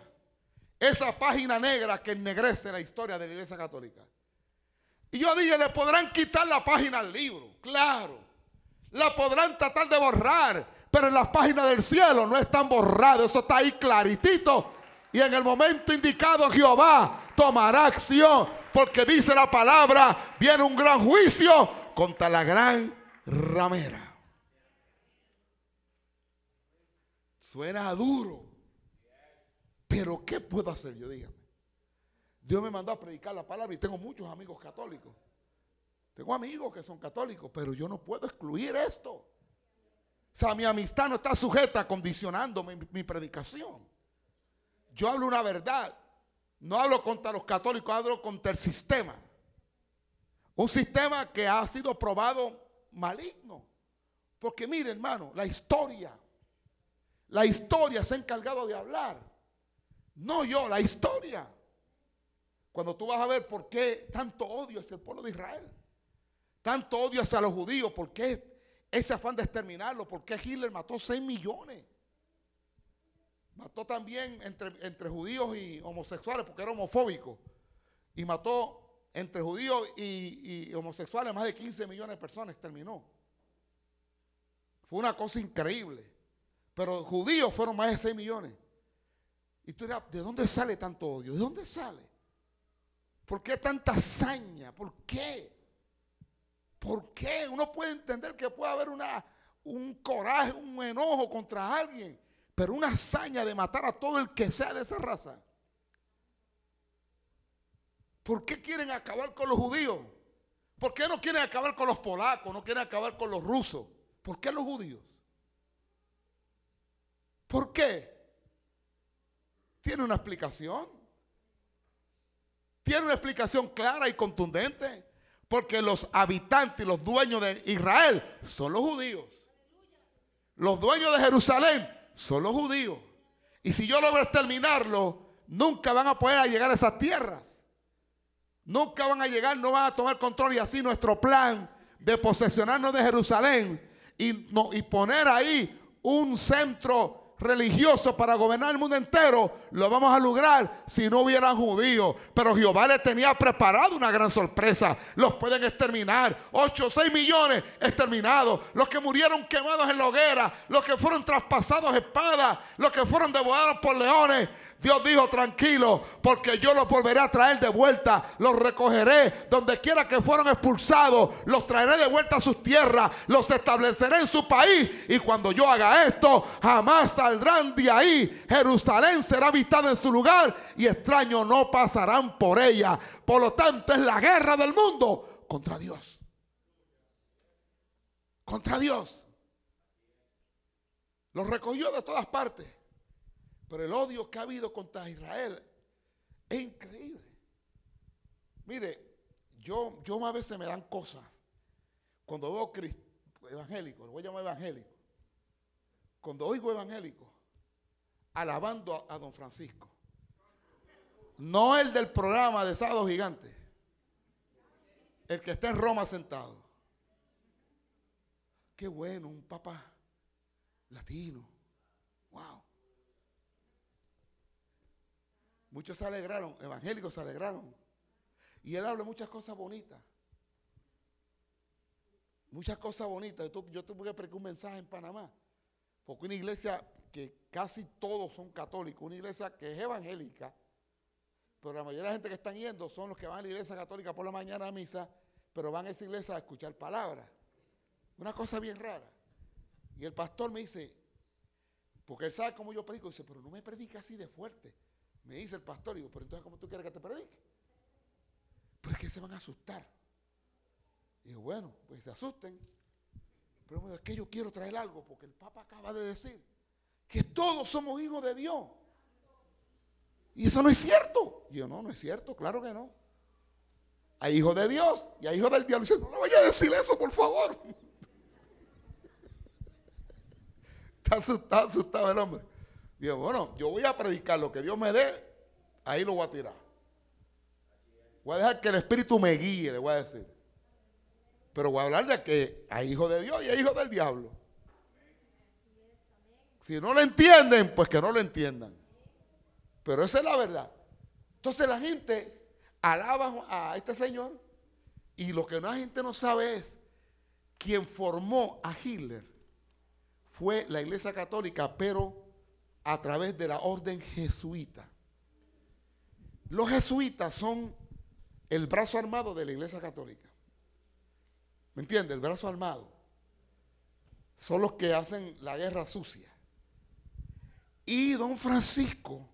esa página negra que ennegrece la historia de la iglesia católica. Y yo dije, le podrán quitar la página al libro, claro. La podrán tratar de borrar, pero en las páginas del cielo no están borradas, eso está ahí claritito. Y en el momento indicado Jehová tomará acción, porque dice la palabra, viene un gran juicio contra la gran ramera. Suena duro. Pero ¿qué puedo hacer yo? Dígame. Dios me mandó a predicar la palabra y tengo muchos amigos católicos. Tengo amigos que son católicos, pero yo no puedo excluir esto. O sea, mi amistad no está sujeta condicionando mi, predicación. Yo hablo una verdad. No hablo contra los católicos, hablo contra el sistema. Un sistema que ha sido probado maligno. Porque mire, hermano, la historia, la historia se ha encargado de hablar no yo, la historia. Cuando tú vas a ver por qué tanto odio hacia el pueblo de Israel, tanto odio hacia los judíos, por qué ese afán de exterminarlo, por qué Hitler mató 6 millones. Mató también entre, judíos y homosexuales porque era homofóbico. Y mató entre judíos y, y, homosexuales más de 15 millones de personas, terminó. Fue una cosa increíble. Pero judíos fueron más de 6 millones. Y tú dirás, ¿de dónde sale tanto odio? ¿De dónde sale? ¿Por qué tanta hazaña? ¿Por qué? ¿Por qué? Uno puede entender que puede haber un coraje, un enojo contra alguien, pero una hazaña de matar a todo el que sea de esa raza. ¿Por qué quieren acabar con los judíos? ¿Por qué no quieren acabar con los polacos? ¿No quieren acabar con los rusos? ¿Por qué los judíos? ¿Por qué? Tiene una explicación. Tiene una explicación clara y contundente. Porque los habitantes y los dueños de Israel son los judíos. Los dueños de Jerusalén son los judíos. Y si yo logro exterminarlo, nunca van a poder llegar a esas tierras. Nunca van a llegar, no van a tomar control. Y así nuestro plan de posesionarnos de Jerusalén y, y poner ahí un centro religioso para gobernar el mundo entero, lo vamos a lograr si no hubieran judíos. Pero Jehová le tenía preparado una gran sorpresa. Los pueden exterminar. 8 o 6 millones exterminados. Los que murieron quemados en la hoguera. Los que fueron traspasados espada. Los que fueron devorados por leones. Dios dijo, tranquilo, porque yo los volveré a traer de vuelta, los recogeré donde quiera que fueron expulsados, los traeré de vuelta a sus tierras, los estableceré en su país y cuando yo haga esto, jamás saldrán de ahí. Jerusalén será habitada en su lugar y extraños no pasarán por ella. Por lo tanto, es la guerra del mundo contra Dios. Contra Dios. Los recogió de todas partes. Pero el odio que ha habido contra Israel es increíble. Mire, yo, yo a veces me dan cosas. Cuando veo evangélico, lo voy a llamar evangélico. Cuando oigo evangélico, alabando a, a don Francisco. No el del programa de Sábado Gigante. El que está en Roma sentado. Qué bueno, un papá latino. Wow. Muchos se alegraron, evangélicos se alegraron. Y él habla muchas cosas bonitas. Muchas cosas bonitas. Yo, tuve que predicar un mensaje en Panamá. Porque una iglesia que casi todos son católicos, una iglesia que es evangélica, pero la mayoría de la gente que están yendo son los que van a la iglesia católica por la mañana a misa, pero van a esa iglesia a escuchar palabras. Una cosa bien rara. Y el pastor me dice, porque él sabe cómo yo predico, dice, pero no me predica así de fuerte. Me dice el pastor, digo, pero entonces, ¿cómo tú quieres que te predique? Pero es que se van a asustar. Y digo, bueno, pues se asusten. Pero es que yo quiero traer algo, porque el Papa acaba de decir que todos somos hijos de Dios. Y eso no es cierto. Y yo, no, no es cierto, claro que no. Hay hijos de Dios y hay hijos del diablo. Dice, no le vaya a decir eso, por favor. Está asustado, asustado el hombre. Digo, bueno, yo voy a predicar lo que Dios me dé, ahí lo voy a tirar. Voy a dejar que el Espíritu me guíe, le voy a decir. Pero voy a hablar de que hay hijos de Dios y hay hijos del diablo. Si no lo entienden, pues que no lo entiendan. Pero esa es la verdad. Entonces la gente alaba a este Señor y lo que la gente no sabe es quien formó a Hitler fue la Iglesia Católica, pero a través de la orden jesuita. Los jesuitas son el brazo armado de la Iglesia Católica. ¿Me entiende? El brazo armado. Son los que hacen la guerra sucia. Y don Francisco,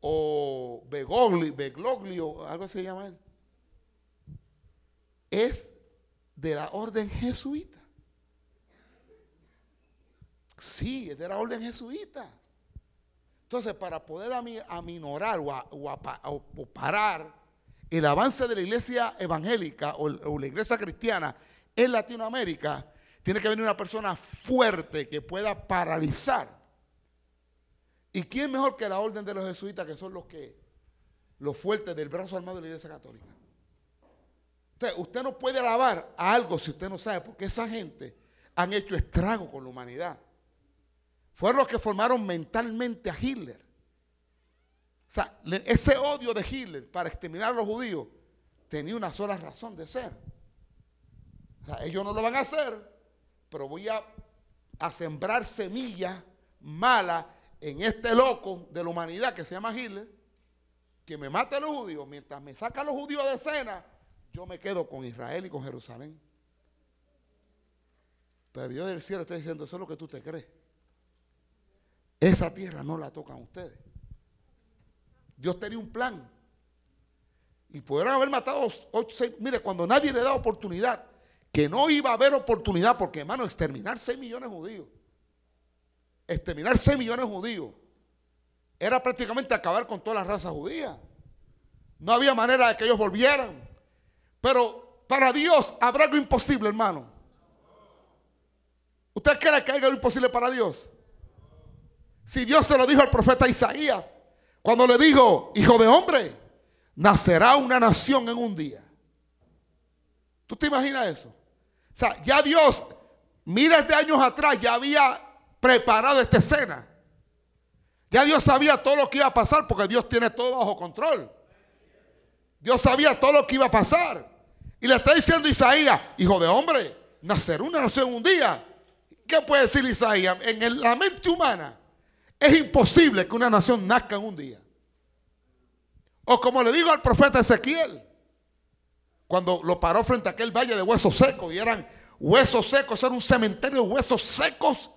o Begoglio, Begoglio, algo se llama él, es de la orden jesuita. Sí, es de la orden jesuita. Entonces, para poder aminorar o, parar el avance de la iglesia evangélica o, la iglesia cristiana en Latinoamérica, tiene que venir una persona fuerte que pueda paralizar. ¿Y quién mejor que la orden de los jesuitas, que son los que, los fuertes del brazo armado de la iglesia católica? Usted, usted no puede alabar a algo si usted no sabe, porque esa gente han hecho estrago con la humanidad. Fueron los que formaron mentalmente a Hitler. O sea, ese odio de Hitler para exterminar a los judíos tenía una sola razón de ser. O sea, ellos no lo van a hacer, pero voy a, sembrar semillas malas en este loco de la humanidad que se llama Hitler, que me mate a los judíos. Mientras me saca a los judíos de escena, yo me quedo con Israel y con Jerusalén. Pero Dios del cielo está diciendo, eso es lo que tú te crees. Esa tierra no la tocan ustedes. Dios tenía un plan. Y pudieron haber matado ocho, seis. Mire, cuando nadie le da oportunidad, que no iba a haber oportunidad, porque hermano, exterminar 6 millones de judíos. Exterminar 6 millones de judíos. Era prácticamente acabar con toda la raza judía. No había manera de que ellos volvieran. Pero para Dios habrá algo imposible, hermano. ¿Usted cree que hay algo imposible para Dios? Si Dios se lo dijo al profeta Isaías, cuando le dijo, hijo de hombre, nacerá una nación en un día. ¿Tú te imaginas eso? O sea, ya Dios, miles de años atrás, ya había preparado esta escena. Ya Dios sabía todo lo que iba a pasar porque Dios tiene todo bajo control. Dios sabía todo lo que iba a pasar. Y le está diciendo Isaías, hijo de hombre, nacerá una nación en un día. ¿Qué puede decir Isaías? En la mente humana es imposible que una nación nazca en un día. O como le digo al profeta Ezequiel, cuando lo paró frente a aquel valle de huesos secos y eran huesos secos, era un cementerio de huesos secos,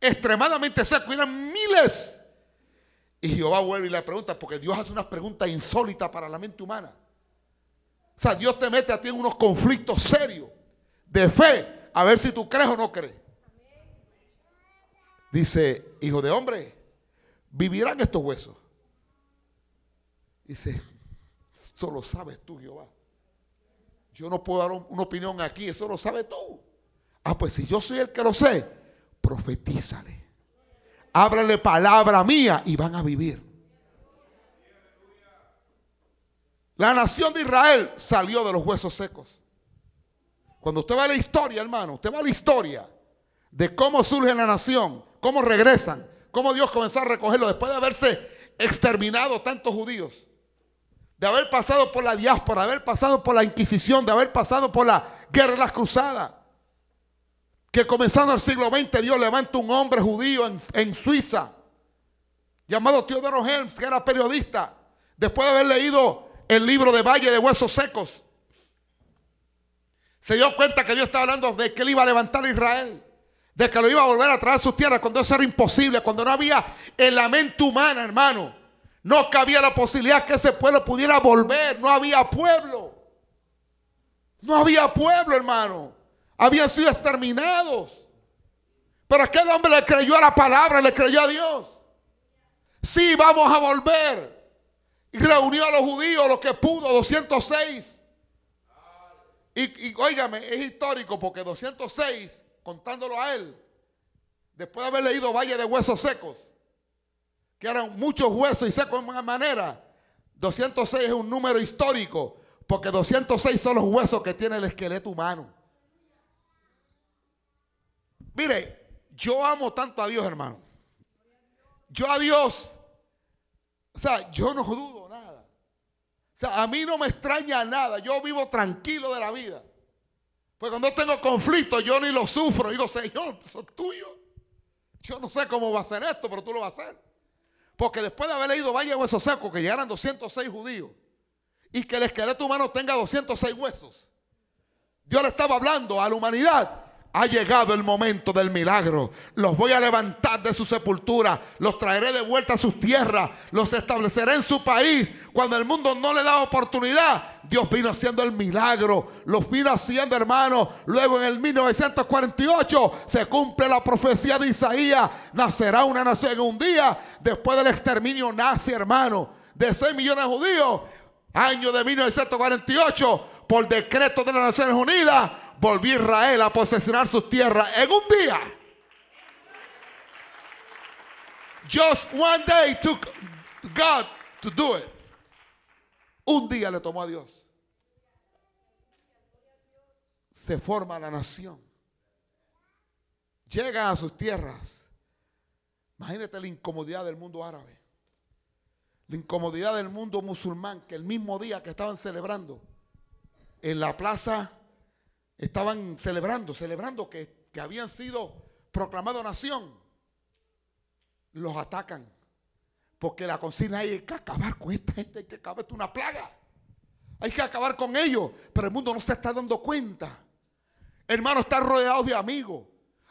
extremadamente secos, eran miles. Y Jehová vuelve y le pregunta, porque Dios hace unas preguntas insólitas para la mente humana. O sea, Dios te mete a ti en unos conflictos serios de fe, a ver si tú crees o no crees. Dice, hijo de hombre, vivirán estos huesos. Dice, eso lo sabes tú, Jehová. Yo no puedo dar una opinión aquí, eso lo sabes tú. Ah, pues si yo soy el que lo sé, profetízale. Háblale palabra mía y van a vivir. La nación de Israel salió de los huesos secos. Cuando usted va a la historia, hermano, usted va a la historia de cómo surge la nación, cómo regresan, cómo Dios comenzó a recogerlo después de haberse exterminado tantos judíos, de haber pasado por la diáspora, de haber pasado por la Inquisición, de haber pasado por la guerra de las cruzadas. Que comenzando el siglo XX Dios levanta un hombre judío en, en Suiza, llamado Teodoro Helms, que era periodista, después de haber leído el libro de Valle de Huesos Secos. Se dio cuenta que Dios estaba hablando de que él iba a levantar a Israel de que lo iba a volver a traer a su tierra cuando eso era imposible, cuando no había en la mente humana, hermano. No cabía la posibilidad que ese pueblo pudiera volver. No había pueblo. No había pueblo, hermano. Habían sido exterminados. Pero aquel hombre le creyó a la palabra, le creyó a Dios. Sí, vamos a volver. Y reunió a los judíos, lo que pudo, 206. Y, y es histórico porque 206 contándolo a él, después de haber leído Valle de Huesos Secos, que eran muchos huesos y secos de manera, 206 es un número histórico, porque 206 son los huesos que tiene el esqueleto humano. Mire, yo amo tanto a Dios, hermano. Yo a Dios, o sea, yo no dudo nada. O sea, a mí no me extraña nada. Yo vivo tranquilo de la vida. Pues cuando tengo conflicto, yo ni lo sufro. Digo, Señor, eso es tuyo. Yo no sé cómo va a ser esto, pero tú lo vas a hacer. Porque después de haber leído Valle de Huesos Secos, que llegaran 206 judíos, y que el esqueleto humano tenga 206 huesos, Dios le estaba hablando a la humanidad ha llegado el momento del milagro. Los voy a levantar de su sepultura. Los traeré de vuelta a sus tierras. Los estableceré en su país. Cuando el mundo no le da oportunidad, Dios vino haciendo el milagro. Los vino haciendo, hermano. Luego en el 1948 se cumple la profecía de Isaías. Nacerá una nación en un día. Después del exterminio nazi, hermano. De 6 millones de judíos. Año de 1948. Por decreto de las Naciones Unidas volvió Israel a posesionar sus tierras en un día. Just one day took God to do it. Un día le tomó a Dios. Se forma la nación. Llegan a sus tierras. Imagínate la incomodidad del mundo árabe. La incomodidad del mundo musulmán que el mismo día que estaban celebrando en la plaza estaban celebrando, celebrando que, habían sido proclamado nación, los atacan. Porque la consigna hay que acabar con esta gente, hay que acabar, es una plaga. Hay que acabar con ellos, pero el mundo no se está dando cuenta. Hermano, está rodeado de amigos.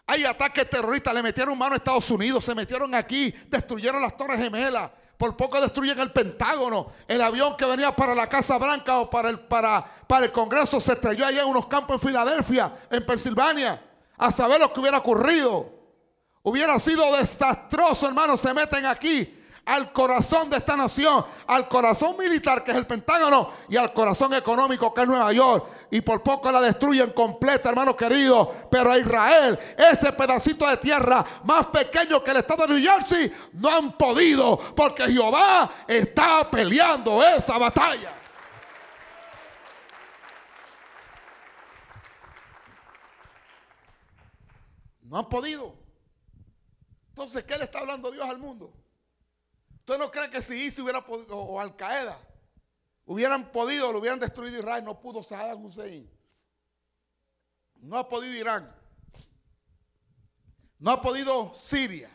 Hay ataques terroristas, le metieron mano a Estados Unidos, se metieron aquí, destruyeron las Torres Gemelas, por poco destruyen el Pentágono. El avión que venía para la Casa Blanca o para el, para, para el Congreso se estrelló allá en unos campos en Filadelfia, en Pensilvania, a saber lo que hubiera ocurrido. Hubiera sido desastroso, hermano. Se meten aquí al corazón de esta nación, al corazón militar que es el Pentágono y al corazón económico que es Nueva York. Y por poco la destruyen completa, hermano querido. Pero a Israel, ese pedacito de tierra más pequeño que el estado de New Jersey, no han podido porque Jehová está peleando esa batalla. No han podido. Entonces, ¿qué le está hablando Dios al mundo? ¿Usted no cree que si ISIS hubiera podido, o Al Qaeda, hubieran podido, lo hubieran destruido Israel? No pudo Saddam Hussein. No ha podido Irán. No ha podido Siria.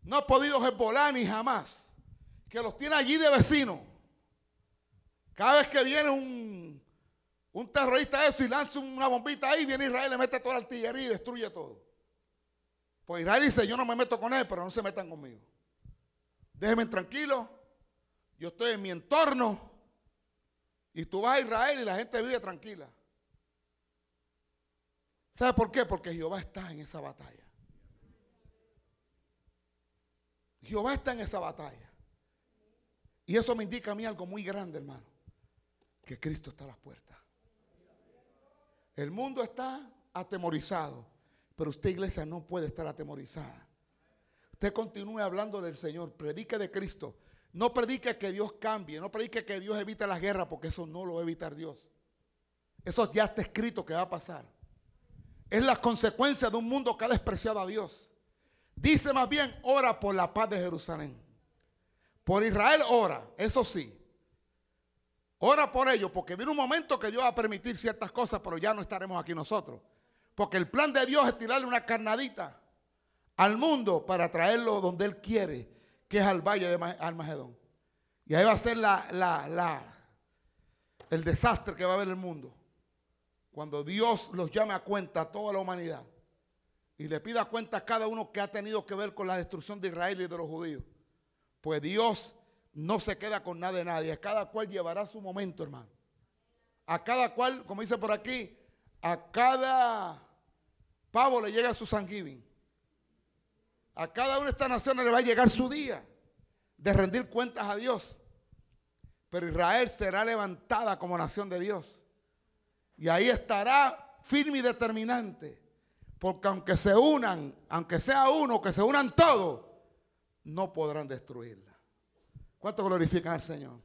No ha podido Hezbollah ni jamás. Que los tiene allí de vecino. Cada vez que viene un, un terrorista eso y lanza una bombita ahí, viene Israel, le mete toda la artillería y destruye todo. Pues Israel dice, yo no me meto con él, pero no se metan conmigo. Déjenme tranquilo. Yo estoy en mi entorno. Y tú vas a Israel y la gente vive tranquila. ¿Sabe por qué? Porque Jehová está en esa batalla. Jehová está en esa batalla. Y eso me indica a mí algo muy grande, hermano. Que Cristo está a las puertas. El mundo está atemorizado. Pero usted, iglesia, no puede estar atemorizada. Usted continúe hablando del Señor, predique de Cristo. No predique que Dios cambie, no predique que Dios evite las guerras, porque eso no lo va a evitar Dios. Eso ya está escrito que va a pasar. Es la consecuencia de un mundo que ha despreciado a Dios. Dice más bien, ora por la paz de Jerusalén. Por Israel ora, eso sí. Ora por ellos, porque viene un momento que Dios va a permitir ciertas cosas, pero ya no estaremos aquí nosotros. Porque el plan de Dios es tirarle una carnadita al mundo para traerlo donde Él quiere, que es al valle de Armagedón. Y ahí va a ser la, la, el desastre que va a haber el mundo. Cuando Dios los llame a cuenta a toda la humanidad y le pida cuenta a cada uno que ha tenido que ver con la destrucción de Israel y de los judíos. Pues Dios no se queda con nada de nadie. A cada cual llevará su momento, hermano. A cada cual, como dice por aquí, a cada pavo le llega su San A cada una de estas naciones le va a llegar su día de rendir cuentas a Dios. Pero Israel será levantada como nación de Dios. Y ahí estará firme y determinante. Porque aunque se unan, aunque sea uno, que se unan todos, no podrán destruirla. ¿Cuánto glorifican al Señor?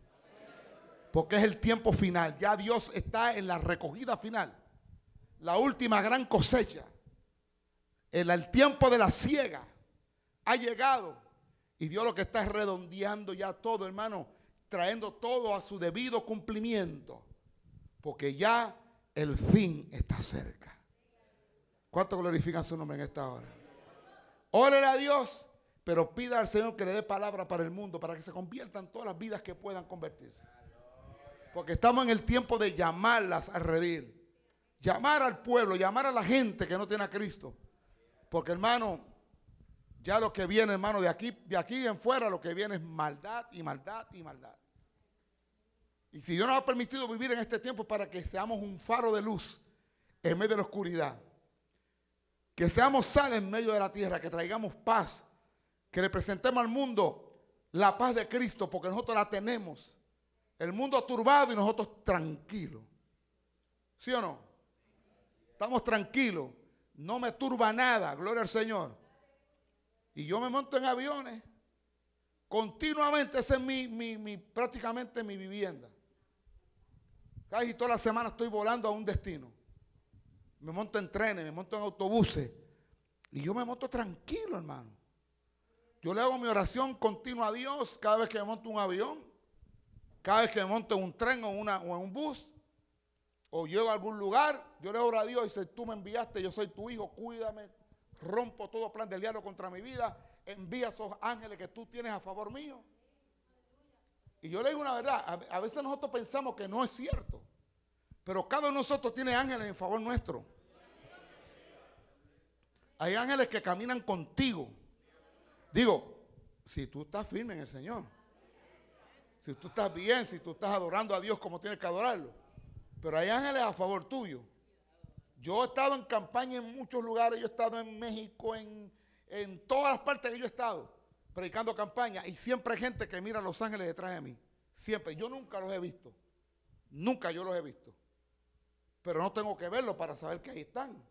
Porque es el tiempo final. Ya Dios está en la recogida final la última gran cosecha, el, el tiempo de la siega, ha llegado. Y Dios lo que está es redondeando ya todo, hermano, trayendo todo a su debido cumplimiento. Porque ya el fin está cerca. ¿Cuánto glorifican su nombre en esta hora? Órele a Dios, pero pida al Señor que le dé palabra para el mundo, para que se conviertan todas las vidas que puedan convertirse. Porque estamos en el tiempo de llamarlas a redir. Llamar al pueblo, llamar a la gente que no tiene a Cristo. Porque hermano, ya lo que viene, hermano, de aquí, de aquí en fuera, lo que viene es maldad y maldad y maldad. Y si Dios nos ha permitido vivir en este tiempo para que seamos un faro de luz en medio de la oscuridad, que seamos sal en medio de la tierra, que traigamos paz, que representemos al mundo la paz de Cristo, porque nosotros la tenemos. El mundo turbado y nosotros tranquilos. ¿Sí o no? Estamos tranquilos. No me turba nada. Gloria al Señor. Y yo me monto en aviones. Continuamente, esa es mi, prácticamente mi vivienda. Casi toda la semana estoy volando a un destino. Me monto en trenes, me monto en autobuses. Y yo me monto tranquilo, hermano. Yo le hago mi oración continua a Dios cada vez que me monto un avión, cada vez que me monto en un tren o, o en un bus o llego a algún lugar, yo le oro a Dios y dice, tú me enviaste, yo soy tu hijo, cuídame, rompo todo plan del diablo contra mi vida, envía esos ángeles que tú tienes a favor mío. Y yo le digo una verdad, a, veces nosotros pensamos que no es cierto, pero cada uno de nosotros tiene ángeles en favor nuestro. Hay ángeles que caminan contigo. Digo, si tú estás firme en el Señor, si tú estás bien, si tú estás adorando a Dios como tienes que adorarlo. Pero hay ángeles a favor tuyo. Yo he estado en campaña en muchos lugares, yo he estado en México, en, todas las partes que yo he estado. predicando campaña y siempre hay gente que mira a Los Ángeles detrás de mí. Siempre. Yo nunca los he visto. Nunca yo los he visto. Pero no tengo que verlos para saber que ahí están.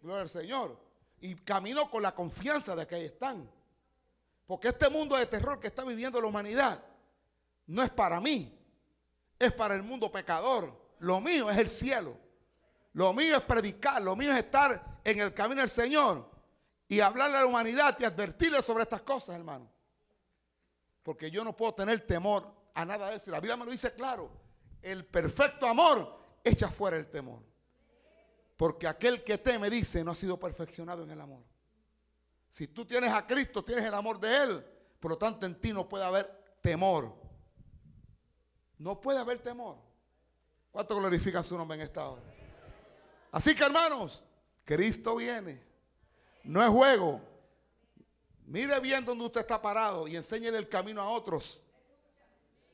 Gloria al Señor. Y camino con la confianza de que ahí están. Porque este mundo de terror que está viviendo la humanidad no es para mí. Es para el mundo pecador. Lo mío es el cielo. Lo mío es predicar. Lo mío es estar en el camino del Señor. Y hablarle a la humanidad y advertirle sobre estas cosas, hermano. Porque yo no puedo tener temor a nada de eso. La Biblia me lo dice claro. El perfecto amor echa fuera el temor. Porque aquel que teme, dice, no ha sido perfeccionado en el amor. Si tú tienes a Cristo, tienes el amor de Él. Por lo tanto, en ti no puede haber temor. No puede haber temor. ¿Cuánto glorifican su nombre en esta hora? Así que hermanos, Cristo viene. No es juego. Mire bien donde usted está parado y enséñele el camino a otros.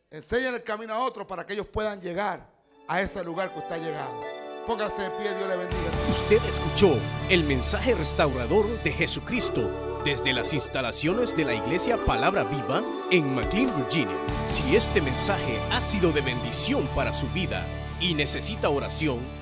Enséñele el camino a otros para que ellos puedan llegar a ese lugar que usted ha llegado. Póngase de pie, Dios le bendiga. Usted escuchó el mensaje restaurador de Jesucristo desde las instalaciones de la iglesia Palabra Viva en McLean, Virginia. Si este mensaje ha sido de bendición para su vida y necesita oración,